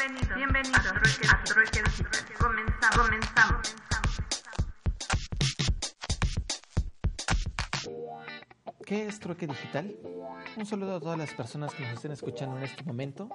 Bienvenido, bienvenido a Trueque Digital. Comenzamos, comenzamos. ¿Qué es Trueque Digital? Un saludo a todas las personas que nos estén escuchando en este momento.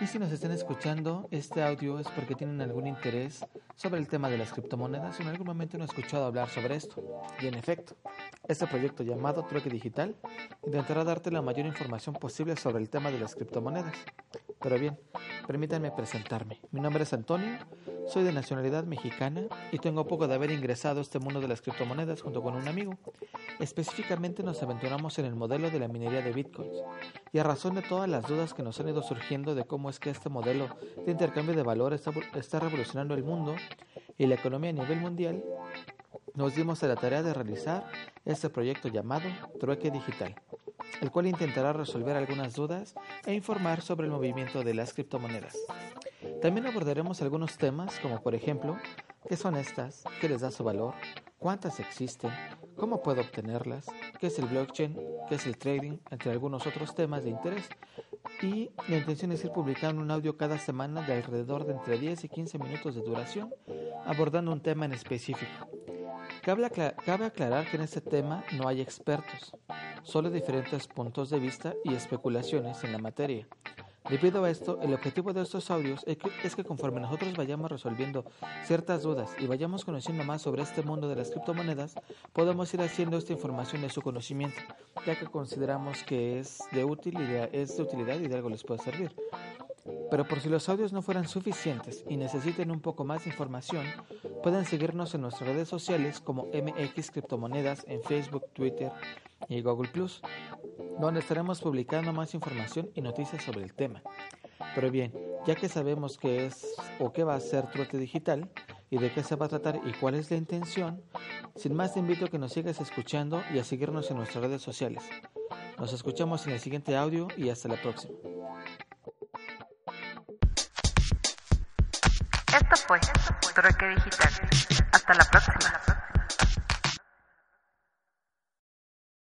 Y si nos están escuchando, este audio es porque tienen algún interés sobre el tema de las criptomonedas o en algún momento no han escuchado hablar sobre esto. Y en efecto, este proyecto llamado Trueque Digital intentará darte la mayor información posible sobre el tema de las criptomonedas. Pero bien, permítanme presentarme. Mi nombre es Antonio, soy de nacionalidad mexicana y tengo poco de haber ingresado a este mundo de las criptomonedas junto con un amigo. Específicamente nos aventuramos en el modelo de la minería de bitcoins y a razón de todas las dudas que nos han ido surgiendo de cómo es que este modelo de intercambio de valor está, está revolucionando el mundo y la economía a nivel mundial, nos dimos a la tarea de realizar este proyecto llamado Trueque Digital el cual intentará resolver algunas dudas e informar sobre el movimiento de las criptomonedas. También abordaremos algunos temas como por ejemplo, ¿qué son estas? ¿Qué les da su valor? ¿Cuántas existen? ¿Cómo puedo obtenerlas? ¿Qué es el blockchain? ¿Qué es el trading? Entre algunos otros temas de interés. Y la intención es ir publicando un audio cada semana de alrededor de entre 10 y 15 minutos de duración, abordando un tema en específico. Cabe, aclarar que en este tema no hay expertos, solo diferentes puntos de vista y especulaciones en la materia. Debido a esto, el objetivo de estos audios es que, conforme nosotros vayamos resolviendo ciertas dudas y vayamos conociendo más sobre este mundo de las criptomonedas, podemos ir haciendo esta información de su conocimiento, ya que consideramos que es de, útil y es de utilidad y de algo les puede servir. Pero por si los audios no fueran suficientes y necesiten un poco más de información, pueden seguirnos en nuestras redes sociales como MX Criptomonedas en Facebook, Twitter y Google Plus, donde estaremos publicando más información y noticias sobre el tema. Pero bien, ya que sabemos qué es o qué va a ser Trote Digital y de qué se va a tratar y cuál es la intención, sin más te invito a que nos sigas escuchando y a seguirnos en nuestras redes sociales. Nos escuchamos en el siguiente audio y hasta la próxima. Esto fue Trueque Digital. Hasta la próxima.